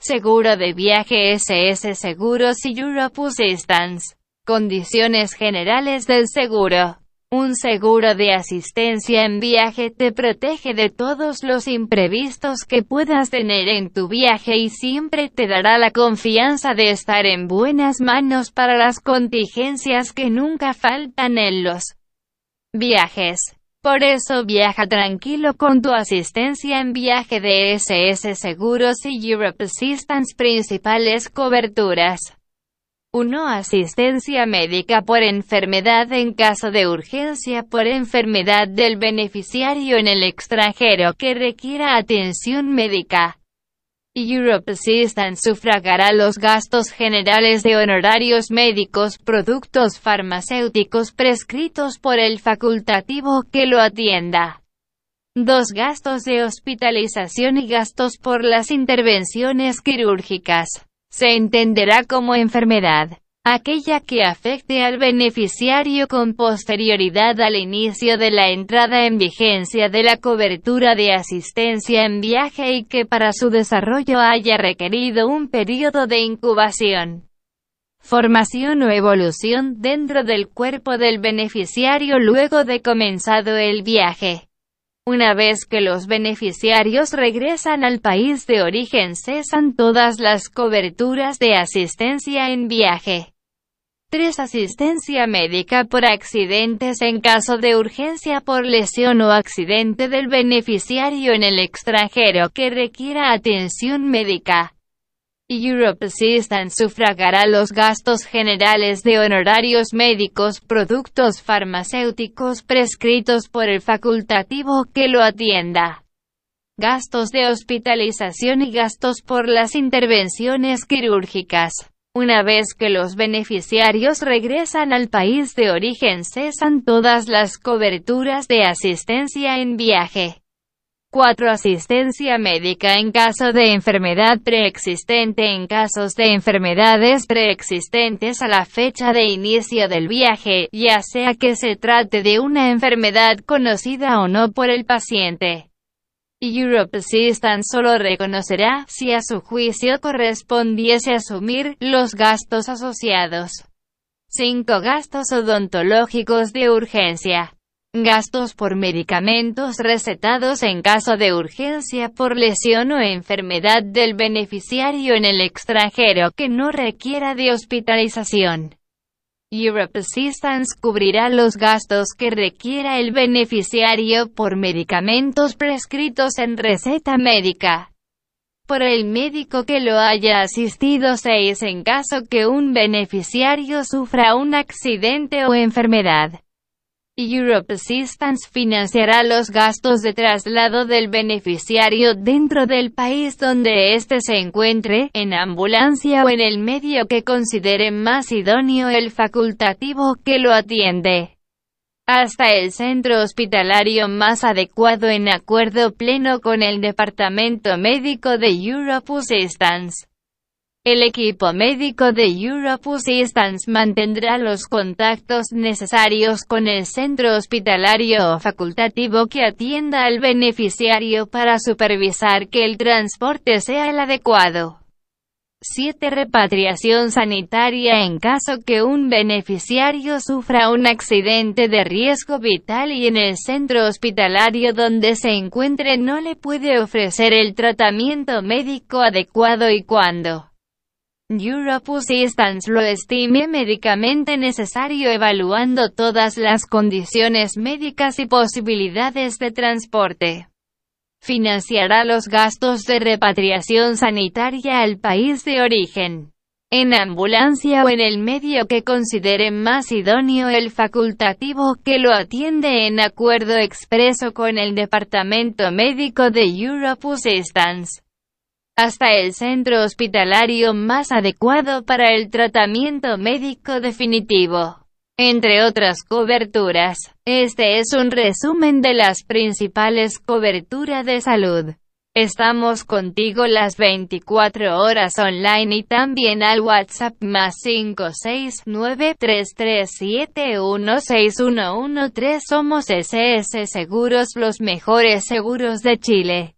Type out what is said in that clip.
Seguro de viaje SS Seguros y Europe Assistance. Condiciones generales del seguro. Un seguro de asistencia en viaje te protege de todos los imprevistos que puedas tener en tu viaje y siempre te dará la confianza de estar en buenas manos para las contingencias que nunca faltan en los viajes. Por eso viaja tranquilo con tu asistencia en viaje de SS Seguros y Europe Assistance principales coberturas. 1. Asistencia médica por enfermedad en caso de urgencia por enfermedad del beneficiario en el extranjero que requiera atención médica. Europe Assistance sufragará los gastos generales de honorarios médicos, productos farmacéuticos prescritos por el facultativo que lo atienda. 2. Gastos de hospitalización y gastos por las intervenciones quirúrgicas se entenderá como enfermedad aquella que afecte al beneficiario con posterioridad al inicio de la entrada en vigencia de la cobertura de asistencia en viaje y que para su desarrollo haya requerido un periodo de incubación, formación o evolución dentro del cuerpo del beneficiario luego de comenzado el viaje. Una vez que los beneficiarios regresan al país de origen cesan todas las coberturas de asistencia en viaje. 3. Asistencia médica por accidentes en caso de urgencia por lesión o accidente del beneficiario en el extranjero que requiera atención médica. Europe Assistance sufragará los gastos generales de honorarios médicos, productos farmacéuticos prescritos por el facultativo que lo atienda. Gastos de hospitalización y gastos por las intervenciones quirúrgicas. Una vez que los beneficiarios regresan al país de origen cesan todas las coberturas de asistencia en viaje. 4. Asistencia médica en caso de enfermedad preexistente en casos de enfermedades preexistentes a la fecha de inicio del viaje, ya sea que se trate de una enfermedad conocida o no por el paciente. Europe Assistance solo reconocerá, si a su juicio correspondiese asumir, los gastos asociados. 5. Gastos odontológicos de urgencia. Gastos por medicamentos recetados en caso de urgencia por lesión o enfermedad del beneficiario en el extranjero que no requiera de hospitalización. Europe Assistance cubrirá los gastos que requiera el beneficiario por medicamentos prescritos en receta médica por el médico que lo haya asistido 6 en caso que un beneficiario sufra un accidente o enfermedad. Europe Assistance financiará los gastos de traslado del beneficiario dentro del país donde éste se encuentre, en ambulancia o en el medio que considere más idóneo el facultativo que lo atiende hasta el centro hospitalario más adecuado en acuerdo pleno con el Departamento Médico de Europe Assistance. El equipo médico de Europe Assistance mantendrá los contactos necesarios con el centro hospitalario o facultativo que atienda al beneficiario para supervisar que el transporte sea el adecuado. 7. Repatriación sanitaria en caso que un beneficiario sufra un accidente de riesgo vital y en el centro hospitalario donde se encuentre no le puede ofrecer el tratamiento médico adecuado y cuando Europe Assistance lo estime médicamente necesario evaluando todas las condiciones médicas y posibilidades de transporte. Financiará los gastos de repatriación sanitaria al país de origen. En ambulancia o en el medio que considere más idóneo el facultativo que lo atiende en acuerdo expreso con el Departamento Médico de Europe Assistance hasta el centro hospitalario más adecuado para el tratamiento médico definitivo. Entre otras coberturas, este es un resumen de las principales coberturas de salud. Estamos contigo las 24 horas online y también al WhatsApp más 569-337-16113. Somos SS Seguros, los mejores seguros de Chile.